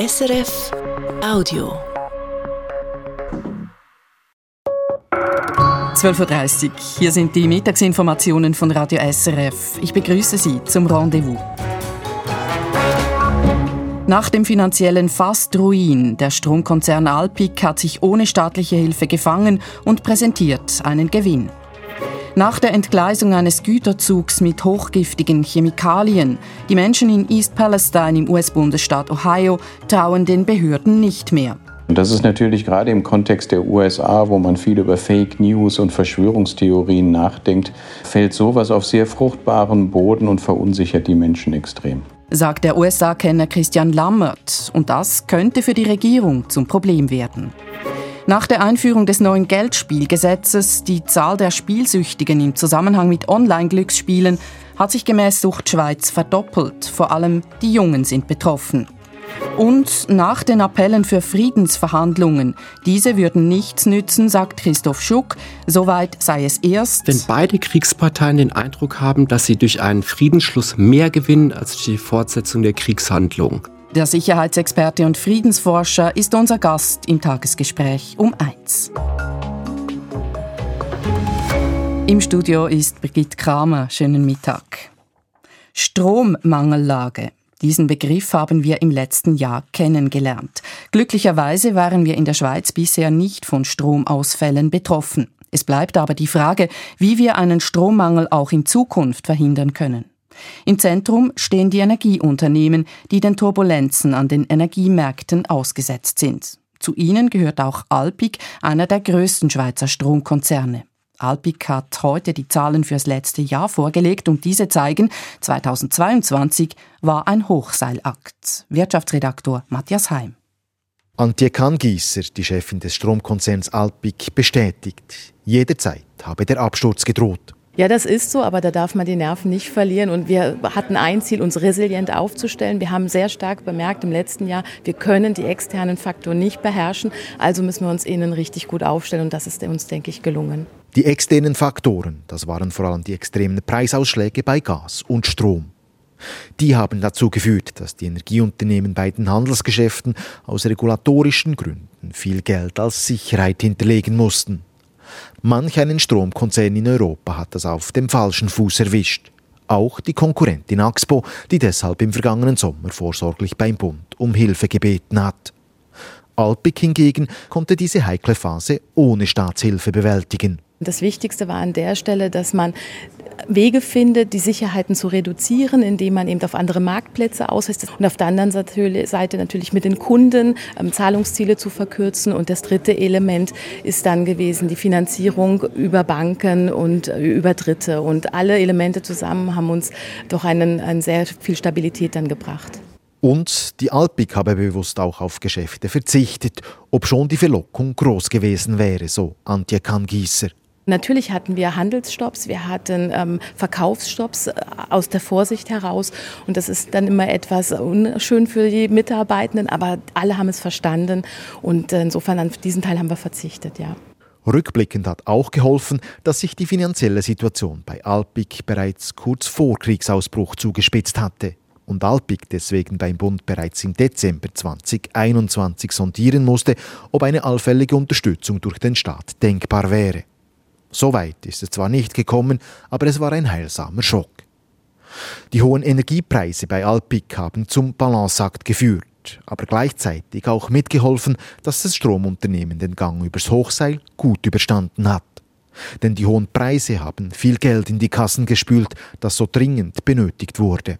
SRF Audio. 12.30 Uhr. Hier sind die Mittagsinformationen von Radio SRF. Ich begrüße Sie zum Rendezvous. Nach dem finanziellen Fast-Ruin, der Stromkonzern Alpic hat sich ohne staatliche Hilfe gefangen und präsentiert einen Gewinn. Nach der Entgleisung eines Güterzugs mit hochgiftigen Chemikalien, die Menschen in East Palestine im US-Bundesstaat Ohio trauen den Behörden nicht mehr. Und das ist natürlich gerade im Kontext der USA, wo man viel über Fake News und Verschwörungstheorien nachdenkt, fällt sowas auf sehr fruchtbaren Boden und verunsichert die Menschen extrem sagt der USA-Kenner Christian Lammert. Und das könnte für die Regierung zum Problem werden. Nach der Einführung des neuen Geldspielgesetzes, die Zahl der Spielsüchtigen im Zusammenhang mit Online-Glücksspielen hat sich gemäß Sucht Schweiz verdoppelt. Vor allem die Jungen sind betroffen. Und nach den Appellen für Friedensverhandlungen. Diese würden nichts nützen, sagt Christoph Schuck. Soweit sei es erst. Wenn beide Kriegsparteien den Eindruck haben, dass sie durch einen Friedensschluss mehr gewinnen als durch die Fortsetzung der Kriegshandlung. Der Sicherheitsexperte und Friedensforscher ist unser Gast im Tagesgespräch um eins. Im Studio ist Brigitte Kramer. Schönen Mittag. Strommangellage. Diesen Begriff haben wir im letzten Jahr kennengelernt. Glücklicherweise waren wir in der Schweiz bisher nicht von Stromausfällen betroffen. Es bleibt aber die Frage, wie wir einen Strommangel auch in Zukunft verhindern können. Im Zentrum stehen die Energieunternehmen, die den Turbulenzen an den Energiemärkten ausgesetzt sind. Zu ihnen gehört auch Alpic, einer der größten Schweizer Stromkonzerne. Alpic hat heute die Zahlen fürs letzte Jahr vorgelegt und diese zeigen, 2022 war ein Hochseilakt. Wirtschaftsredaktor Matthias Heim. Antje Kahngießer, die Chefin des Stromkonzerns Alpic, bestätigt, jederzeit habe der Absturz gedroht. Ja, das ist so, aber da darf man die Nerven nicht verlieren. Und wir hatten ein Ziel, uns resilient aufzustellen. Wir haben sehr stark bemerkt im letzten Jahr, wir können die externen Faktoren nicht beherrschen. Also müssen wir uns innen richtig gut aufstellen. Und das ist uns, denke ich, gelungen. Die externen Faktoren, das waren vor allem die extremen Preisausschläge bei Gas und Strom. Die haben dazu geführt, dass die Energieunternehmen bei den Handelsgeschäften aus regulatorischen Gründen viel Geld als Sicherheit hinterlegen mussten. Manch einen Stromkonzern in Europa hat das auf dem falschen Fuß erwischt. Auch die Konkurrentin Axpo, die deshalb im vergangenen Sommer vorsorglich beim Bund um Hilfe gebeten hat. Alpic hingegen konnte diese heikle Phase ohne Staatshilfe bewältigen. Das Wichtigste war an der Stelle, dass man Wege findet, die Sicherheiten zu reduzieren, indem man eben auf andere Marktplätze ausweist und auf der anderen Seite natürlich mit den Kunden ähm, Zahlungsziele zu verkürzen. Und das dritte Element ist dann gewesen die Finanzierung über Banken und äh, über Dritte. Und alle Elemente zusammen haben uns doch einen, einen sehr viel Stabilität dann gebracht. Und die Alpik habe bewusst auch auf Geschäfte verzichtet, obschon die Verlockung groß gewesen wäre, so Antje Kahngießer. Natürlich hatten wir Handelsstopps, wir hatten ähm, Verkaufsstopps äh, aus der Vorsicht heraus. Und das ist dann immer etwas unschön für die Mitarbeitenden, aber alle haben es verstanden. Und insofern an diesen Teil haben wir verzichtet, ja. Rückblickend hat auch geholfen, dass sich die finanzielle Situation bei Alpic bereits kurz vor Kriegsausbruch zugespitzt hatte und Alpic deswegen beim Bund bereits im Dezember 2021 sondieren musste, ob eine allfällige Unterstützung durch den Staat denkbar wäre. So weit ist es zwar nicht gekommen, aber es war ein heilsamer Schock. Die hohen Energiepreise bei Alpic haben zum Balanceakt geführt, aber gleichzeitig auch mitgeholfen, dass das Stromunternehmen den Gang übers Hochseil gut überstanden hat. Denn die hohen Preise haben viel Geld in die Kassen gespült, das so dringend benötigt wurde.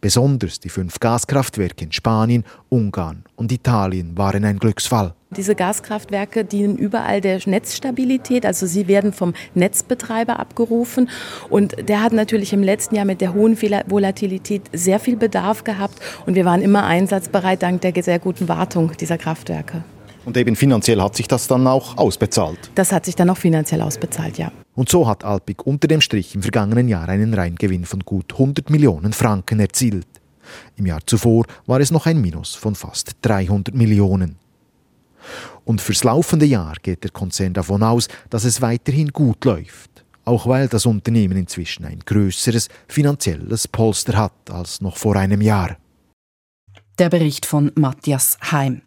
Besonders die fünf Gaskraftwerke in Spanien, Ungarn und Italien waren ein Glücksfall. Diese Gaskraftwerke dienen überall der Netzstabilität, also sie werden vom Netzbetreiber abgerufen und der hat natürlich im letzten Jahr mit der hohen Volatilität sehr viel Bedarf gehabt und wir waren immer einsatzbereit dank der sehr guten Wartung dieser Kraftwerke. Und eben finanziell hat sich das dann auch ausbezahlt? Das hat sich dann auch finanziell ausbezahlt, ja. Und so hat Alpic unter dem Strich im vergangenen Jahr einen Reingewinn von gut 100 Millionen Franken erzielt. Im Jahr zuvor war es noch ein Minus von fast 300 Millionen. Und fürs laufende Jahr geht der Konzern davon aus, dass es weiterhin gut läuft, auch weil das Unternehmen inzwischen ein größeres finanzielles Polster hat als noch vor einem Jahr. Der Bericht von Matthias Heim.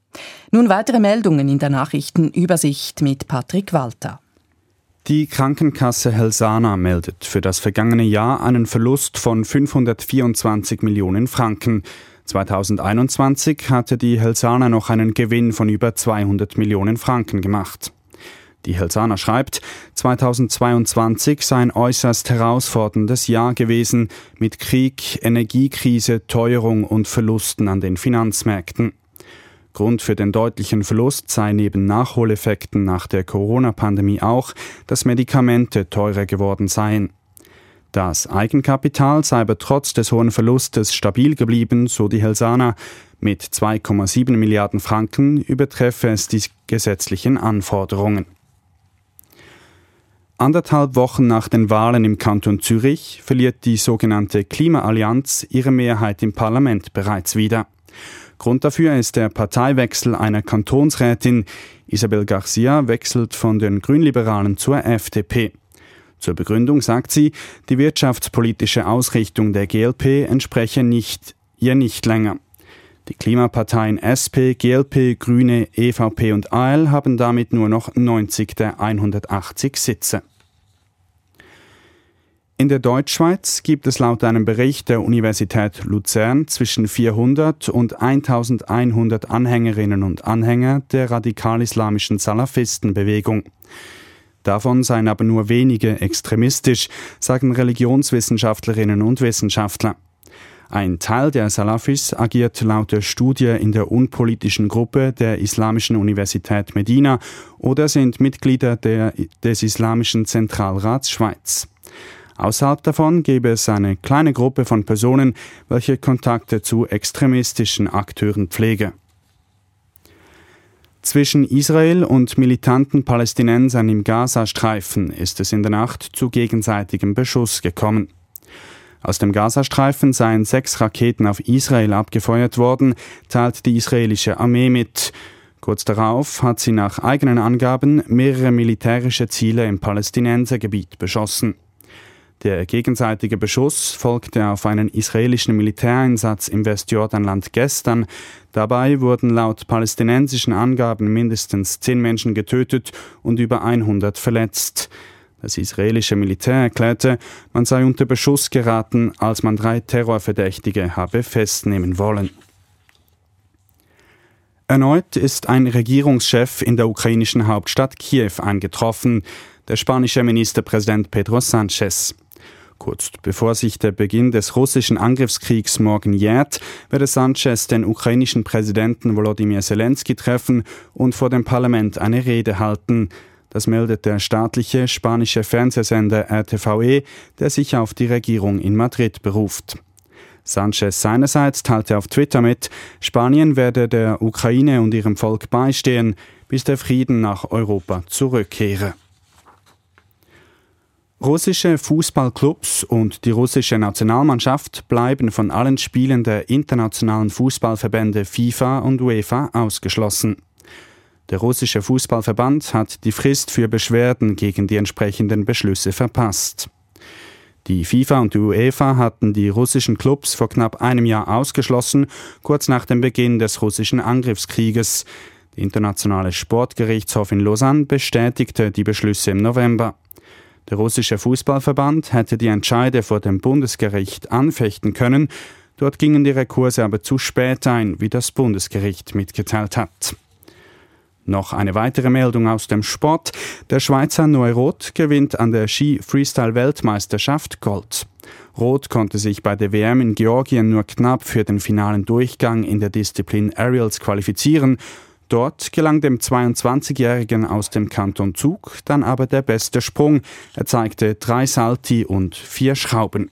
Nun weitere Meldungen in der Nachrichtenübersicht mit Patrick Walter. Die Krankenkasse Helsana meldet für das vergangene Jahr einen Verlust von 524 Millionen Franken. 2021 hatte die Helsana noch einen Gewinn von über 200 Millionen Franken gemacht. Die Helsana schreibt, 2022 sei ein äußerst herausforderndes Jahr gewesen mit Krieg, Energiekrise, Teuerung und Verlusten an den Finanzmärkten. Grund für den deutlichen Verlust sei neben Nachholeffekten nach der Corona-Pandemie auch, dass Medikamente teurer geworden seien. Das Eigenkapital sei aber trotz des hohen Verlustes stabil geblieben, so die Helsana. Mit 2,7 Milliarden Franken übertreffe es die gesetzlichen Anforderungen. Anderthalb Wochen nach den Wahlen im Kanton Zürich verliert die sogenannte Klimaallianz ihre Mehrheit im Parlament bereits wieder. Grund dafür ist der Parteiwechsel einer Kantonsrätin. Isabel Garcia wechselt von den Grünliberalen zur FDP. Zur Begründung sagt sie, die wirtschaftspolitische Ausrichtung der GLP entspreche nicht, ihr nicht länger. Die Klimaparteien SP, GLP, Grüne, EVP und AL haben damit nur noch 90 der 180 Sitze. In der Deutschschweiz gibt es laut einem Bericht der Universität Luzern zwischen 400 und 1100 Anhängerinnen und Anhänger der radikal-islamischen Salafistenbewegung. Davon seien aber nur wenige extremistisch, sagen Religionswissenschaftlerinnen und Wissenschaftler. Ein Teil der Salafis agiert laut der Studie in der unpolitischen Gruppe der Islamischen Universität Medina oder sind Mitglieder der, des Islamischen Zentralrats Schweiz. Außerhalb davon gäbe es eine kleine Gruppe von Personen, welche Kontakte zu extremistischen Akteuren pflege. Zwischen Israel und militanten Palästinensern im Gazastreifen ist es in der Nacht zu gegenseitigem Beschuss gekommen. Aus dem Gazastreifen seien sechs Raketen auf Israel abgefeuert worden, teilt die israelische Armee mit. Kurz darauf hat sie nach eigenen Angaben mehrere militärische Ziele im Palästinensergebiet beschossen. Der gegenseitige Beschuss folgte auf einen israelischen Militäreinsatz im Westjordanland gestern. Dabei wurden laut palästinensischen Angaben mindestens zehn Menschen getötet und über 100 verletzt. Das israelische Militär erklärte, man sei unter Beschuss geraten, als man drei Terrorverdächtige habe festnehmen wollen. Erneut ist ein Regierungschef in der ukrainischen Hauptstadt Kiew eingetroffen, der spanische Ministerpräsident Pedro Sánchez. Kurz bevor sich der Beginn des russischen Angriffskriegs morgen jährt, werde Sanchez den ukrainischen Präsidenten Volodymyr Zelensky treffen und vor dem Parlament eine Rede halten. Das meldet der staatliche spanische Fernsehsender RTVE, der sich auf die Regierung in Madrid beruft. Sanchez seinerseits teilte auf Twitter mit, Spanien werde der Ukraine und ihrem Volk beistehen, bis der Frieden nach Europa zurückkehre. Russische Fußballclubs und die russische Nationalmannschaft bleiben von allen Spielen der internationalen Fußballverbände FIFA und UEFA ausgeschlossen. Der russische Fußballverband hat die Frist für Beschwerden gegen die entsprechenden Beschlüsse verpasst. Die FIFA und die UEFA hatten die russischen Clubs vor knapp einem Jahr ausgeschlossen, kurz nach dem Beginn des russischen Angriffskrieges. Der Internationale Sportgerichtshof in Lausanne bestätigte die Beschlüsse im November. Der russische Fußballverband hätte die Entscheide vor dem Bundesgericht anfechten können, dort gingen die Rekurse aber zu spät ein, wie das Bundesgericht mitgeteilt hat. Noch eine weitere Meldung aus dem Sport. Der Schweizer Noe Roth gewinnt an der Ski-Freestyle-Weltmeisterschaft Gold. Roth konnte sich bei der WM in Georgien nur knapp für den finalen Durchgang in der Disziplin Aerials qualifizieren Dort gelang dem 22-Jährigen aus dem Kanton Zug dann aber der beste Sprung. Er zeigte drei Salti und vier Schrauben.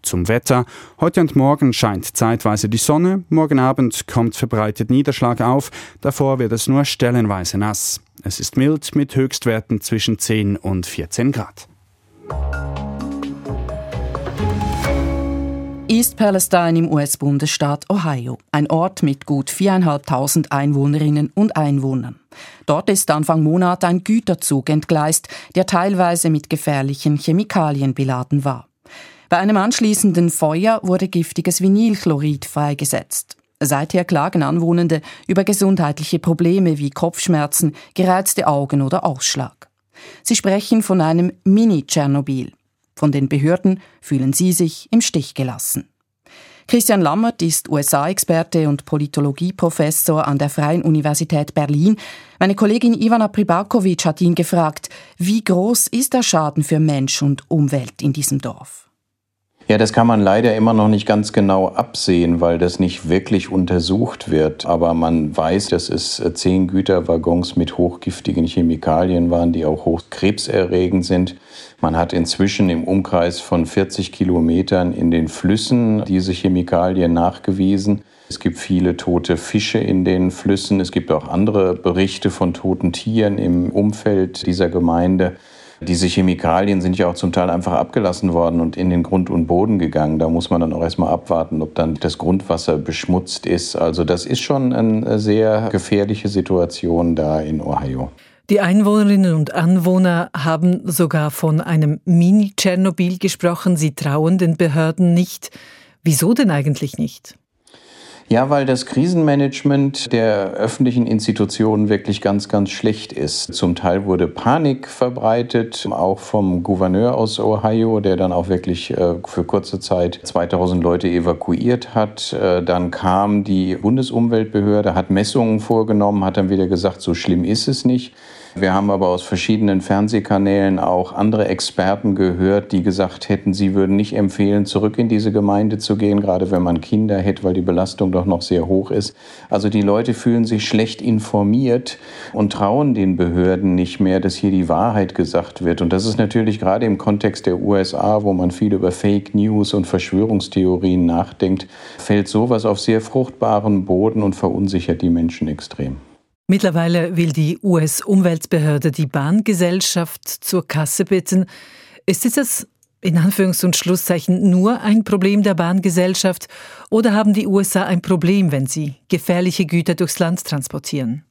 Zum Wetter. Heute und morgen scheint zeitweise die Sonne, morgen Abend kommt verbreitet Niederschlag auf, davor wird es nur stellenweise nass. Es ist mild mit Höchstwerten zwischen 10 und 14 Grad. East Palestine im US-Bundesstaat Ohio, ein Ort mit gut viereinhalbtausend Einwohnerinnen und Einwohnern. Dort ist Anfang Monat ein Güterzug entgleist, der teilweise mit gefährlichen Chemikalien beladen war. Bei einem anschließenden Feuer wurde giftiges Vinylchlorid freigesetzt. Seither klagen Anwohnende über gesundheitliche Probleme wie Kopfschmerzen, gereizte Augen oder Ausschlag. Sie sprechen von einem Mini-Tschernobyl. Von den Behörden fühlen sie sich im Stich gelassen. Christian Lammert ist USA-Experte und Politologieprofessor an der Freien Universität Berlin. Meine Kollegin Ivana Pribakovic hat ihn gefragt, wie groß ist der Schaden für Mensch und Umwelt in diesem Dorf? Ja, das kann man leider immer noch nicht ganz genau absehen, weil das nicht wirklich untersucht wird. Aber man weiß, dass es äh, zehn Güterwaggons mit hochgiftigen Chemikalien waren, die auch hochkrebserregend sind. Man hat inzwischen im Umkreis von 40 Kilometern in den Flüssen diese Chemikalien nachgewiesen. Es gibt viele tote Fische in den Flüssen. Es gibt auch andere Berichte von toten Tieren im Umfeld dieser Gemeinde. Diese Chemikalien sind ja auch zum Teil einfach abgelassen worden und in den Grund und Boden gegangen. Da muss man dann auch erstmal abwarten, ob dann das Grundwasser beschmutzt ist. Also das ist schon eine sehr gefährliche Situation da in Ohio. Die Einwohnerinnen und Anwohner haben sogar von einem Mini-Tschernobyl gesprochen. Sie trauen den Behörden nicht. Wieso denn eigentlich nicht? Ja, weil das Krisenmanagement der öffentlichen Institutionen wirklich ganz, ganz schlecht ist. Zum Teil wurde Panik verbreitet, auch vom Gouverneur aus Ohio, der dann auch wirklich äh, für kurze Zeit 2000 Leute evakuiert hat. Äh, dann kam die Bundesumweltbehörde, hat Messungen vorgenommen, hat dann wieder gesagt, so schlimm ist es nicht. Wir haben aber aus verschiedenen Fernsehkanälen auch andere Experten gehört, die gesagt hätten, sie würden nicht empfehlen, zurück in diese Gemeinde zu gehen, gerade wenn man Kinder hätte, weil die Belastung doch noch sehr hoch ist. Also die Leute fühlen sich schlecht informiert und trauen den Behörden nicht mehr, dass hier die Wahrheit gesagt wird. Und das ist natürlich gerade im Kontext der USA, wo man viel über Fake News und Verschwörungstheorien nachdenkt, fällt sowas auf sehr fruchtbaren Boden und verunsichert die Menschen extrem. Mittlerweile will die US-Umweltbehörde die Bahngesellschaft zur Kasse bitten. Ist das in Anführungs- und Schlusszeichen nur ein Problem der Bahngesellschaft oder haben die USA ein Problem, wenn sie gefährliche Güter durchs Land transportieren?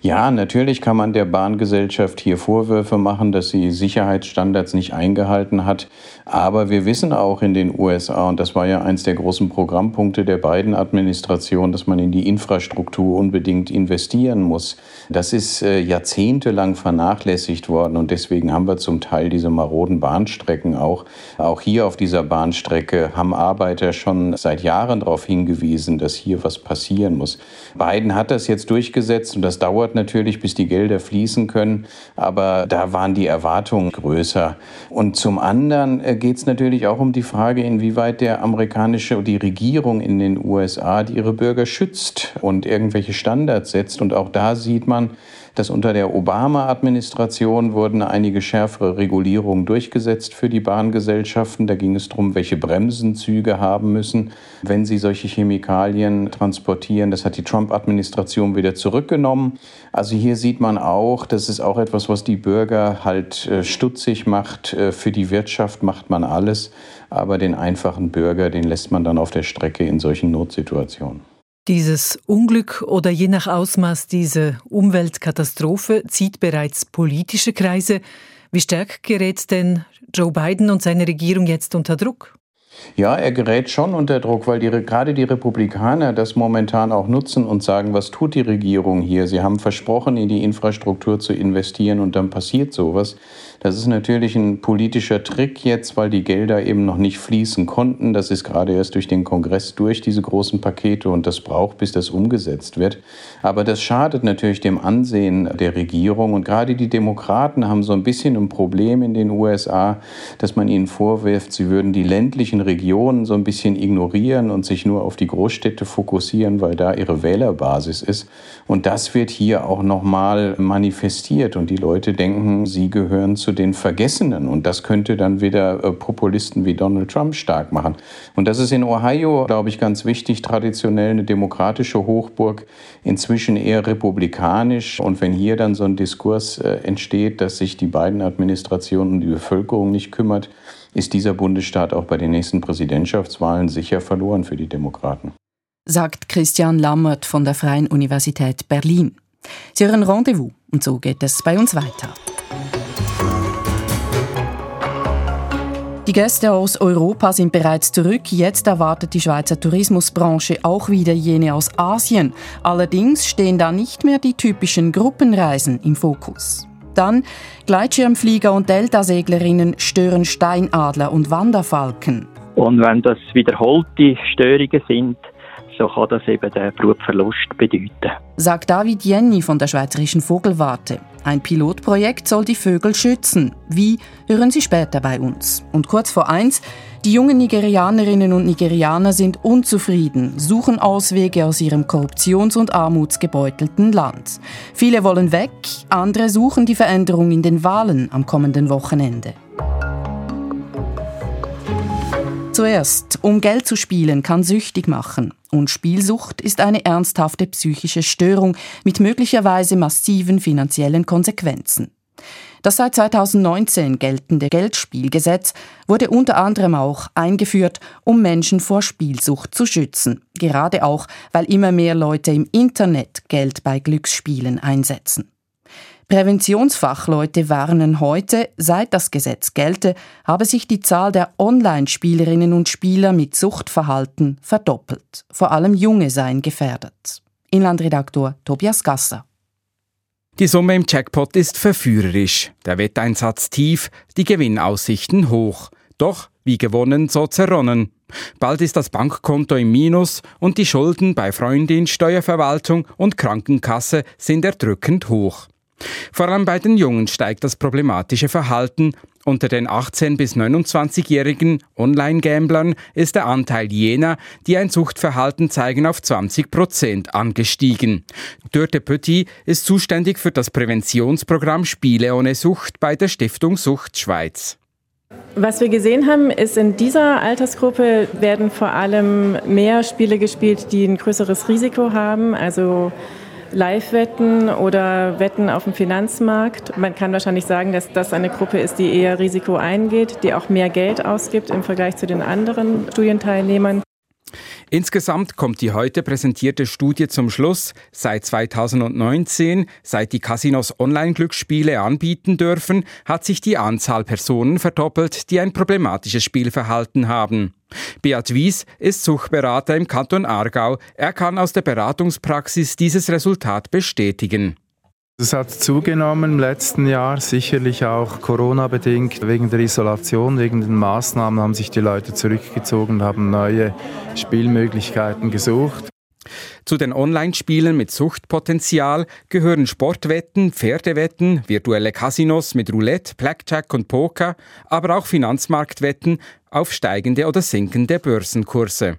Ja, natürlich kann man der Bahngesellschaft hier Vorwürfe machen, dass sie Sicherheitsstandards nicht eingehalten hat. Aber wir wissen auch in den USA, und das war ja eins der großen Programmpunkte der beiden Administrationen, dass man in die Infrastruktur unbedingt investieren muss. Das ist äh, jahrzehntelang vernachlässigt worden und deswegen haben wir zum Teil diese maroden Bahnstrecken auch. Auch hier auf dieser Bahnstrecke haben Arbeiter schon seit Jahren darauf hingewiesen, dass hier was passieren muss. Biden hat das jetzt durchgesetzt und das dauert natürlich, bis die Gelder fließen können, aber da waren die Erwartungen größer. Und zum anderen äh, geht es natürlich auch um die Frage, inwieweit der amerikanische, die Regierung in den USA ihre Bürger schützt und irgendwelche Standards setzt. Und auch da sieht man, dass unter der Obama-Administration wurden einige schärfere Regulierungen durchgesetzt für die Bahngesellschaften. Da ging es darum, welche Bremsen Züge haben müssen, wenn sie solche Chemikalien transportieren. Das hat die Trump-Administration wieder zurückgenommen. Also hier sieht man auch, das ist auch etwas, was die Bürger halt äh, stutzig macht. Äh, für die Wirtschaft macht man alles, aber den einfachen Bürger, den lässt man dann auf der Strecke in solchen Notsituationen. Dieses Unglück oder je nach Ausmaß diese Umweltkatastrophe zieht bereits politische Kreise. Wie stark gerät denn Joe Biden und seine Regierung jetzt unter Druck? Ja, er gerät schon unter Druck, weil die, gerade die Republikaner das momentan auch nutzen und sagen, was tut die Regierung hier? Sie haben versprochen, in die Infrastruktur zu investieren und dann passiert sowas. Das ist natürlich ein politischer Trick jetzt, weil die Gelder eben noch nicht fließen konnten. Das ist gerade erst durch den Kongress durch, diese großen Pakete, und das braucht, bis das umgesetzt wird. Aber das schadet natürlich dem Ansehen der Regierung. Und gerade die Demokraten haben so ein bisschen ein Problem in den USA, dass man ihnen vorwirft, sie würden die ländlichen Regionen so ein bisschen ignorieren und sich nur auf die Großstädte fokussieren, weil da ihre Wählerbasis ist. Und das wird hier auch nochmal manifestiert. Und die Leute denken, sie gehören zu den Vergessenen. Und das könnte dann wieder äh, Populisten wie Donald Trump stark machen. Und das ist in Ohio, glaube ich, ganz wichtig, traditionell eine demokratische Hochburg, inzwischen eher republikanisch. Und wenn hier dann so ein Diskurs äh, entsteht, dass sich die beiden Administrationen um die Bevölkerung nicht kümmert, ist dieser Bundesstaat auch bei den nächsten Präsidentschaftswahlen sicher verloren für die Demokraten. Sagt Christian Lammert von der Freien Universität Berlin. Sie hören Rendezvous und so geht es bei uns weiter. Die Gäste aus Europa sind bereits zurück. Jetzt erwartet die Schweizer Tourismusbranche auch wieder jene aus Asien. Allerdings stehen da nicht mehr die typischen Gruppenreisen im Fokus. Dann Gleitschirmflieger und Deltaseglerinnen stören Steinadler und Wanderfalken. Und wenn das wiederholte Störungen sind, so kann das eben den Brutverlust bedeuten. Sagt David Jenny von der Schweizerischen Vogelwarte. Ein Pilotprojekt soll die Vögel schützen. Wie, hören Sie später bei uns. Und kurz vor eins, die jungen Nigerianerinnen und Nigerianer sind unzufrieden, suchen Auswege aus ihrem korruptions- und armutsgebeutelten Land. Viele wollen weg, andere suchen die Veränderung in den Wahlen am kommenden Wochenende. Zuerst, um Geld zu spielen, kann süchtig machen. Und Spielsucht ist eine ernsthafte psychische Störung mit möglicherweise massiven finanziellen Konsequenzen. Das seit 2019 geltende Geldspielgesetz wurde unter anderem auch eingeführt, um Menschen vor Spielsucht zu schützen. Gerade auch, weil immer mehr Leute im Internet Geld bei Glücksspielen einsetzen. Präventionsfachleute warnen heute, seit das Gesetz gelte, habe sich die Zahl der Online-Spielerinnen und Spieler mit Suchtverhalten verdoppelt. Vor allem Junge seien gefährdet. Inlandredaktor Tobias Gasser. Die Summe im Jackpot ist verführerisch, der Wetteinsatz tief, die Gewinnaussichten hoch. Doch wie gewonnen, so zerronnen. Bald ist das Bankkonto im Minus und die Schulden bei Freundin, Steuerverwaltung und Krankenkasse sind erdrückend hoch. Vor allem bei den Jungen steigt das problematische Verhalten. Unter den 18- bis 29-jährigen Online-Gamblern ist der Anteil jener, die ein Suchtverhalten zeigen, auf 20 Prozent angestiegen. Dörte Petit ist zuständig für das Präventionsprogramm Spiele ohne Sucht bei der Stiftung Sucht Schweiz. Was wir gesehen haben, ist, in dieser Altersgruppe werden vor allem mehr Spiele gespielt, die ein größeres Risiko haben. Also Live-Wetten oder Wetten auf dem Finanzmarkt. Man kann wahrscheinlich sagen, dass das eine Gruppe ist, die eher Risiko eingeht, die auch mehr Geld ausgibt im Vergleich zu den anderen Studienteilnehmern. Insgesamt kommt die heute präsentierte Studie zum Schluss, seit 2019, seit die Casinos Online-Glücksspiele anbieten dürfen, hat sich die Anzahl Personen verdoppelt, die ein problematisches Spielverhalten haben. Beat Wies ist Suchtberater im Kanton Aargau. Er kann aus der Beratungspraxis dieses Resultat bestätigen. Es hat zugenommen im letzten Jahr, sicherlich auch Corona-bedingt. Wegen der Isolation, wegen den Maßnahmen haben sich die Leute zurückgezogen und haben neue Spielmöglichkeiten gesucht. Zu den Online-Spielen mit Suchtpotenzial gehören Sportwetten, Pferdewetten, virtuelle Casinos mit Roulette, Blackjack und Poker, aber auch Finanzmarktwetten auf steigende oder sinkende Börsenkurse.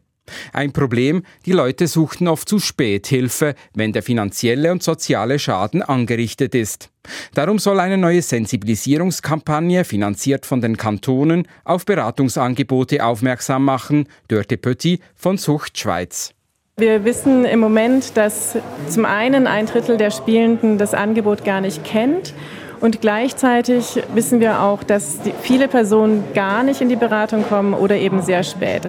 Ein Problem, die Leute suchten oft zu spät Hilfe, wenn der finanzielle und soziale Schaden angerichtet ist. Darum soll eine neue Sensibilisierungskampagne, finanziert von den Kantonen, auf Beratungsangebote aufmerksam machen, Dörte Pötti von Sucht Schweiz. Wir wissen im Moment, dass zum einen ein Drittel der Spielenden das Angebot gar nicht kennt. Und gleichzeitig wissen wir auch, dass viele Personen gar nicht in die Beratung kommen oder eben sehr spät.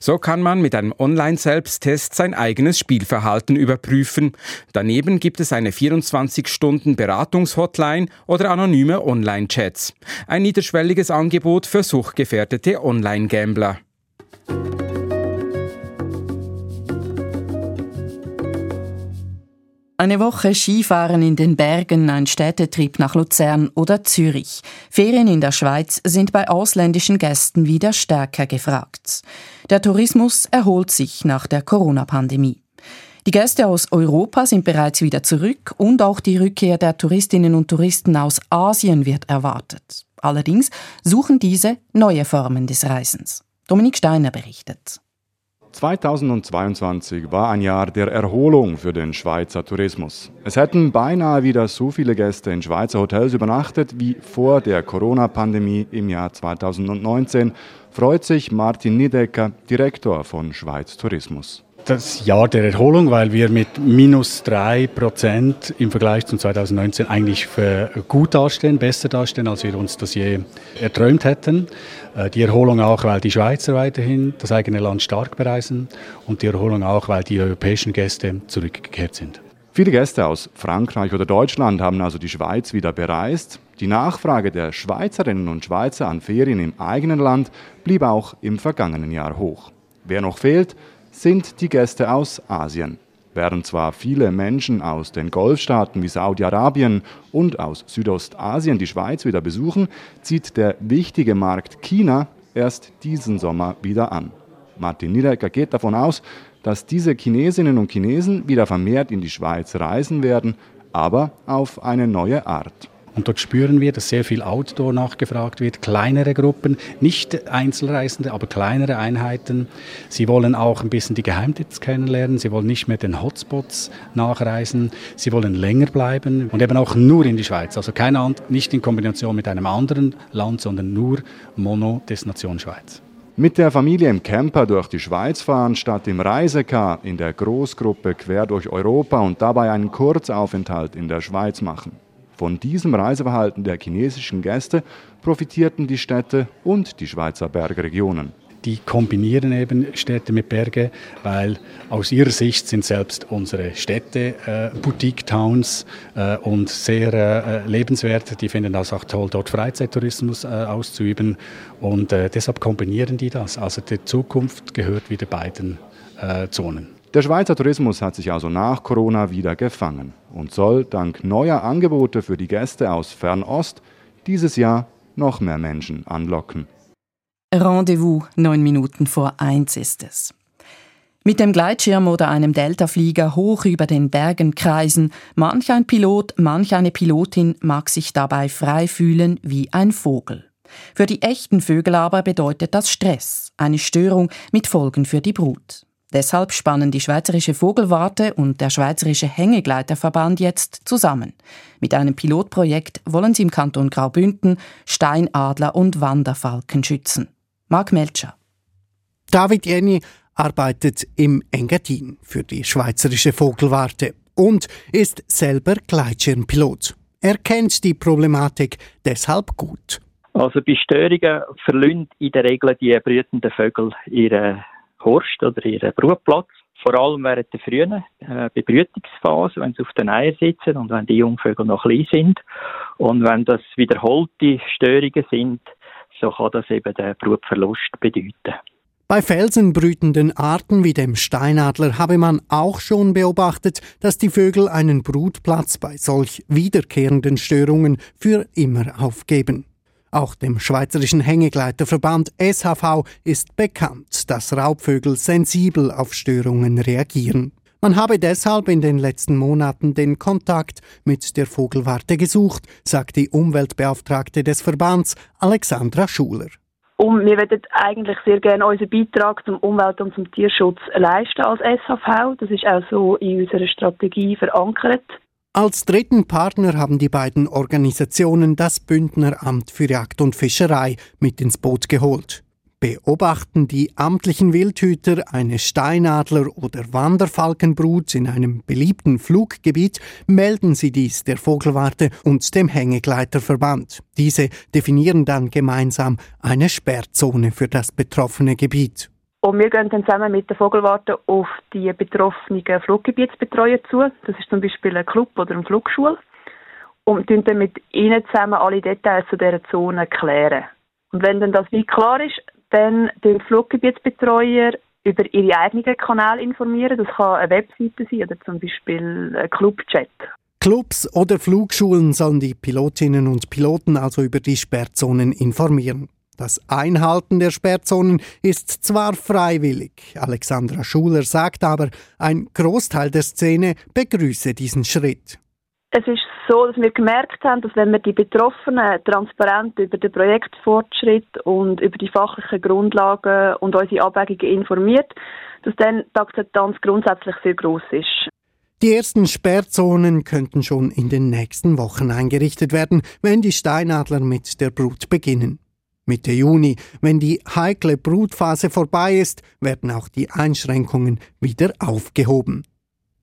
So kann man mit einem Online-Selbsttest sein eigenes Spielverhalten überprüfen. Daneben gibt es eine 24-Stunden-Beratungshotline oder anonyme Online-Chats. Ein niederschwelliges Angebot für suchtgefährdete Online-Gambler. Eine Woche Skifahren in den Bergen, ein Städtetrip nach Luzern oder Zürich. Ferien in der Schweiz sind bei ausländischen Gästen wieder stärker gefragt. Der Tourismus erholt sich nach der Corona-Pandemie. Die Gäste aus Europa sind bereits wieder zurück und auch die Rückkehr der Touristinnen und Touristen aus Asien wird erwartet. Allerdings suchen diese neue Formen des Reisens. Dominik Steiner berichtet. 2022 war ein Jahr der Erholung für den Schweizer Tourismus. Es hätten beinahe wieder so viele Gäste in Schweizer Hotels übernachtet wie vor der Corona-Pandemie im Jahr 2019, freut sich Martin Niedecker, Direktor von Schweiz Tourismus das Jahr der Erholung, weil wir mit minus drei Prozent im Vergleich zum 2019 eigentlich gut dastehen, besser dastehen, als wir uns das je erträumt hätten. Äh, die Erholung auch, weil die Schweizer weiterhin das eigene Land stark bereisen und die Erholung auch, weil die europäischen Gäste zurückgekehrt sind. Viele Gäste aus Frankreich oder Deutschland haben also die Schweiz wieder bereist. Die Nachfrage der Schweizerinnen und Schweizer an Ferien im eigenen Land blieb auch im vergangenen Jahr hoch. Wer noch fehlt, sind die Gäste aus Asien. Während zwar viele Menschen aus den Golfstaaten wie Saudi-Arabien und aus Südostasien die Schweiz wieder besuchen, zieht der wichtige Markt China erst diesen Sommer wieder an. Martin Niedecker geht davon aus, dass diese Chinesinnen und Chinesen wieder vermehrt in die Schweiz reisen werden, aber auf eine neue Art. Und dort spüren wir, dass sehr viel Outdoor nachgefragt wird, kleinere Gruppen, nicht Einzelreisende, aber kleinere Einheiten. Sie wollen auch ein bisschen die Geheimtipps kennenlernen, sie wollen nicht mehr den Hotspots nachreisen, sie wollen länger bleiben und eben auch nur in die Schweiz. Also keine, nicht in Kombination mit einem anderen Land, sondern nur Mono Destination Schweiz. Mit der Familie im Camper durch die Schweiz fahren, statt im Reisecar in der Großgruppe quer durch Europa und dabei einen Kurzaufenthalt in der Schweiz machen. Von diesem Reiseverhalten der chinesischen Gäste profitierten die Städte und die Schweizer Bergregionen. Die kombinieren eben Städte mit Berge, weil aus ihrer Sicht sind selbst unsere Städte äh, Boutique-Towns äh, und sehr äh, lebenswert. Die finden das auch toll, dort Freizeittourismus äh, auszuüben und äh, deshalb kombinieren die das. Also die Zukunft gehört wieder beiden äh, Zonen. Der Schweizer Tourismus hat sich also nach Corona wieder gefangen und soll dank neuer Angebote für die Gäste aus Fernost dieses Jahr noch mehr Menschen anlocken. Rendezvous, neun Minuten vor eins ist es. Mit dem Gleitschirm oder einem Deltaflieger hoch über den Bergen kreisen, manch ein Pilot, manch eine Pilotin mag sich dabei frei fühlen wie ein Vogel. Für die echten Vögel aber bedeutet das Stress, eine Störung mit Folgen für die Brut. Deshalb spannen die Schweizerische Vogelwarte und der Schweizerische Hängegleiterverband jetzt zusammen. Mit einem Pilotprojekt wollen sie im Kanton Graubünden Steinadler und Wanderfalken schützen. Marc Melcher. David Jenny arbeitet im Engadin für die Schweizerische Vogelwarte und ist selber Gleitschirmpilot. Er kennt die Problematik deshalb gut. Also bei Störungen verlieren in der Regel die brütenden Vögel ihre Horst oder ihren Brutplatz. Vor allem während der frühen äh, Bebrütungsphase, wenn sie auf den Eiern sitzen und wenn die Jungvögel noch klein sind. Und wenn das wiederholte Störungen sind, so kann das eben den Brutverlust bedeuten. Bei felsenbrütenden Arten wie dem Steinadler habe man auch schon beobachtet, dass die Vögel einen Brutplatz bei solch wiederkehrenden Störungen für immer aufgeben. Auch dem Schweizerischen Hängegleiterverband SHV ist bekannt, dass Raubvögel sensibel auf Störungen reagieren. Man habe deshalb in den letzten Monaten den Kontakt mit der Vogelwarte gesucht, sagt die Umweltbeauftragte des Verbands Alexandra Schuler. Und wir würden eigentlich sehr gerne unseren Beitrag zum Umwelt- und zum Tierschutz leisten als SHV. Das ist auch so in unserer Strategie verankert. Als dritten Partner haben die beiden Organisationen das Bündneramt für Jagd und Fischerei mit ins Boot geholt. Beobachten die amtlichen Wildhüter eine Steinadler- oder Wanderfalkenbrut in einem beliebten Fluggebiet, melden sie dies der Vogelwarte und dem Hängegleiterverband. Diese definieren dann gemeinsam eine Sperrzone für das betroffene Gebiet. Und wir gehen dann zusammen mit der Vogelwarte auf die betroffenen Fluggebietsbetreuer zu. Das ist zum Beispiel ein Club oder eine Flugschule. Und dann mit ihnen zusammen alle Details zu dieser Zone klären. Und wenn dann das wie klar ist, dann den Fluggebietsbetreuer über ihre eigenen Kanäle informieren. Das kann eine Webseite sein oder zum Beispiel ein Clubchat. Clubs oder Flugschulen sollen die Pilotinnen und Piloten also über die Sperrzonen informieren. Das Einhalten der Sperrzonen ist zwar freiwillig, Alexandra Schuler sagt aber, ein Großteil der Szene begrüße diesen Schritt. Es ist so, dass wir gemerkt haben, dass wenn wir die Betroffenen transparent über den Projektfortschritt und über die fachlichen Grundlagen und unsere Abwägungen informiert, dass dann die Akzeptanz grundsätzlich sehr groß ist. Die ersten Sperrzonen könnten schon in den nächsten Wochen eingerichtet werden, wenn die Steinadler mit der Brut beginnen. Mitte Juni, wenn die heikle Brutphase vorbei ist, werden auch die Einschränkungen wieder aufgehoben.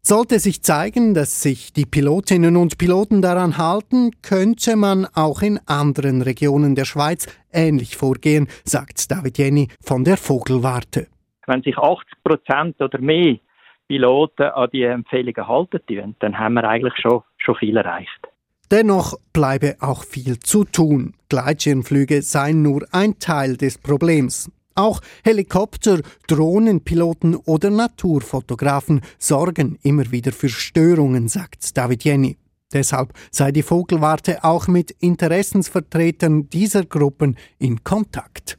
Sollte sich zeigen, dass sich die Pilotinnen und Piloten daran halten, könnte man auch in anderen Regionen der Schweiz ähnlich vorgehen, sagt David Jenny von der Vogelwarte. Wenn sich 80 Prozent oder mehr Piloten an die Empfehlungen halten dann haben wir eigentlich schon, schon viel erreicht. Dennoch bleibe auch viel zu tun. Gleitschirmflüge seien nur ein Teil des Problems. Auch Helikopter, Drohnenpiloten oder Naturfotografen sorgen immer wieder für Störungen, sagt David Jenny. Deshalb sei die Vogelwarte auch mit Interessensvertretern dieser Gruppen in Kontakt.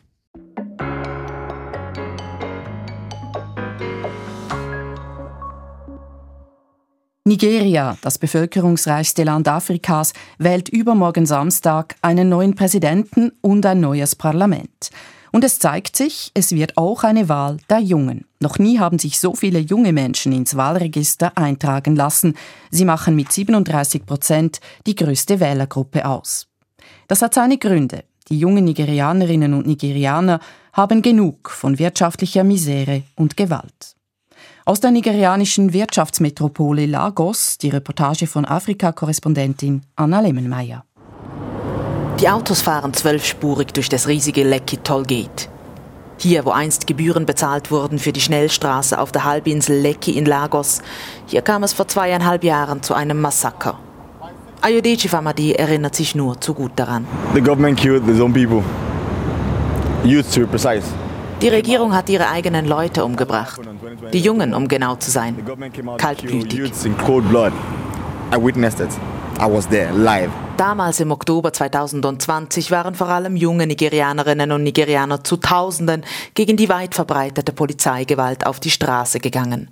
Nigeria, das bevölkerungsreichste Land Afrikas, wählt übermorgen Samstag einen neuen Präsidenten und ein neues Parlament. Und es zeigt sich, es wird auch eine Wahl der Jungen. Noch nie haben sich so viele junge Menschen ins Wahlregister eintragen lassen. Sie machen mit 37 Prozent die größte Wählergruppe aus. Das hat seine Gründe. Die jungen Nigerianerinnen und Nigerianer haben genug von wirtschaftlicher Misere und Gewalt. Aus der nigerianischen Wirtschaftsmetropole Lagos die Reportage von Afrika-Korrespondentin Anna Lemmenmeier. Die Autos fahren zwölfspurig durch das riesige Lekki Tollgate. Hier, wo einst Gebühren bezahlt wurden für die Schnellstraße auf der Halbinsel Lekki in Lagos, hier kam es vor zweieinhalb Jahren zu einem Massaker. Ayodeji Famadi erinnert sich nur zu gut daran. The government killed its own people. Youth to be precise. Die Regierung hat ihre eigenen Leute umgebracht. Die Jungen, um genau zu sein. Kaltblütig. Damals im Oktober 2020 waren vor allem junge Nigerianerinnen und Nigerianer zu Tausenden gegen die weit verbreitete Polizeigewalt auf die Straße gegangen.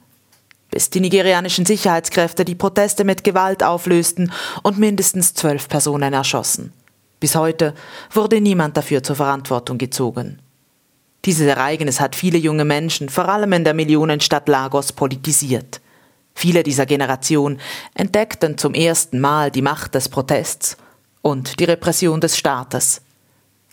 Bis die nigerianischen Sicherheitskräfte die Proteste mit Gewalt auflösten und mindestens zwölf Personen erschossen. Bis heute wurde niemand dafür zur Verantwortung gezogen. Dieses Ereignis hat viele junge Menschen, vor allem in der Millionenstadt Lagos, politisiert. Viele dieser Generation entdeckten zum ersten Mal die Macht des Protests und die Repression des Staates.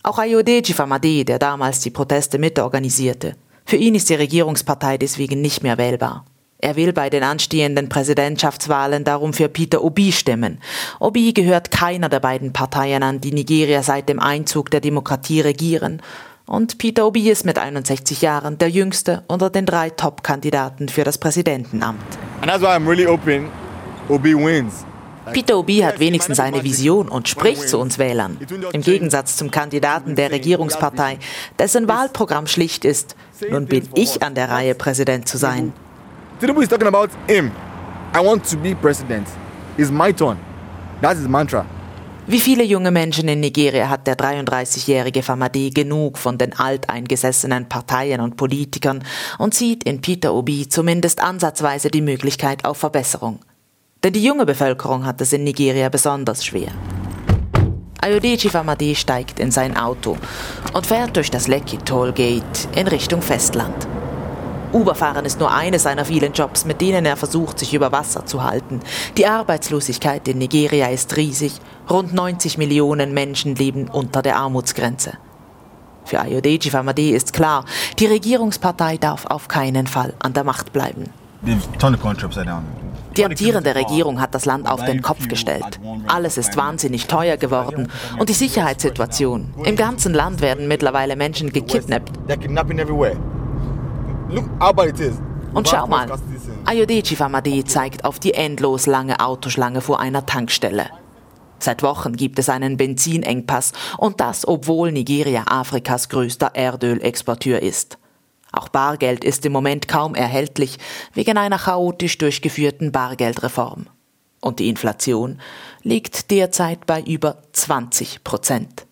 Auch Ayodeji Famade, der damals die Proteste mitorganisierte. Für ihn ist die Regierungspartei deswegen nicht mehr wählbar. Er will bei den anstehenden Präsidentschaftswahlen darum für Peter Obi stimmen. Obi gehört keiner der beiden Parteien an, die Nigeria seit dem Einzug der Demokratie regieren und Peter Obi ist mit 61 Jahren der jüngste unter den drei Top-Kandidaten für das Präsidentenamt. Really Obi Peter Obi hat wenigstens eine Vision und spricht zu uns Wählern. Im Gegensatz zum Kandidaten der Regierungspartei, dessen Wahlprogramm schlicht ist, nun bin ich an der Reihe, Präsident zu sein. Tinubu is talking about him. I want to be president. It's my turn. That's his mantra. Wie viele junge Menschen in Nigeria hat der 33-jährige Famadi genug von den alteingesessenen Parteien und Politikern und sieht in Peter Obi zumindest ansatzweise die Möglichkeit auf Verbesserung. Denn die junge Bevölkerung hat es in Nigeria besonders schwer. Ayodeji Famadi steigt in sein Auto und fährt durch das Lekki Tollgate in Richtung Festland. Uberfahren ist nur eine seiner vielen Jobs, mit denen er versucht, sich über Wasser zu halten. Die Arbeitslosigkeit in Nigeria ist riesig. Rund 90 Millionen Menschen leben unter der Armutsgrenze. Für Ayodeji Famadi ist klar, die Regierungspartei darf auf keinen Fall an der Macht bleiben. Die amtierende Regierung hat das Land auf den Kopf gestellt. Alles ist wahnsinnig teuer geworden. Und die Sicherheitssituation. Im ganzen Land werden mittlerweile Menschen gekidnappt. Und schau mal, Ayodeji Famadi zeigt auf die endlos lange Autoschlange vor einer Tankstelle. Seit Wochen gibt es einen Benzinengpass und das, obwohl Nigeria Afrikas größter Erdölexporteur ist. Auch Bargeld ist im Moment kaum erhältlich wegen einer chaotisch durchgeführten Bargeldreform. Und die Inflation liegt derzeit bei über 20 Prozent.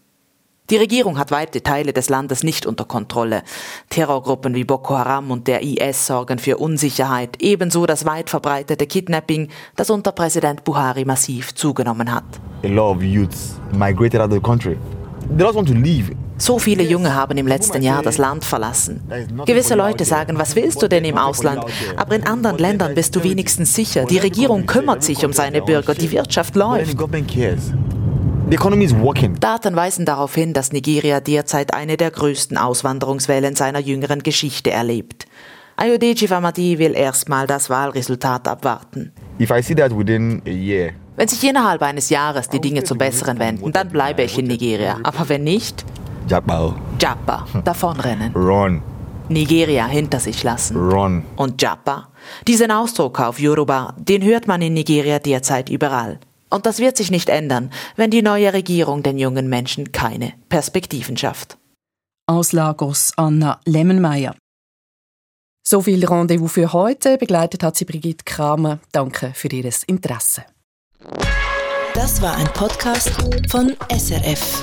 Die Regierung hat weite Teile des Landes nicht unter Kontrolle. Terrorgruppen wie Boko Haram und der IS sorgen für Unsicherheit, ebenso das weit verbreitete Kidnapping, das unter Präsident Buhari massiv zugenommen hat. So viele Junge haben im letzten Jahr das Land verlassen. Gewisse Leute sagen, was willst du denn im Ausland? Aber in anderen Ländern bist du wenigstens sicher. Die Regierung kümmert sich um seine Bürger, die Wirtschaft läuft. The economy is working. Daten weisen darauf hin, dass Nigeria derzeit eine der größten Auswanderungswellen seiner jüngeren Geschichte erlebt. Ayodeji Famadi will erstmal das Wahlresultat abwarten. If I see that within a year, wenn sich innerhalb eines Jahres die Dinge zum Besseren wenden, dann bleibe ich in Nigeria. Aber wenn nicht, Jabba. Jabba, davonrennen. Run. Nigeria hinter sich lassen. Run. Und Japa? Diesen Ausdruck auf Yoruba, den hört man in Nigeria derzeit überall. Und das wird sich nicht ändern, wenn die neue Regierung den jungen Menschen keine Perspektiven schafft. Aus Lagos Anna Lemmenmeier. So viel Rendezvous für heute. Begleitet hat sie Brigitte Kramer. Danke für Ihr Interesse. Das war ein Podcast von SRF.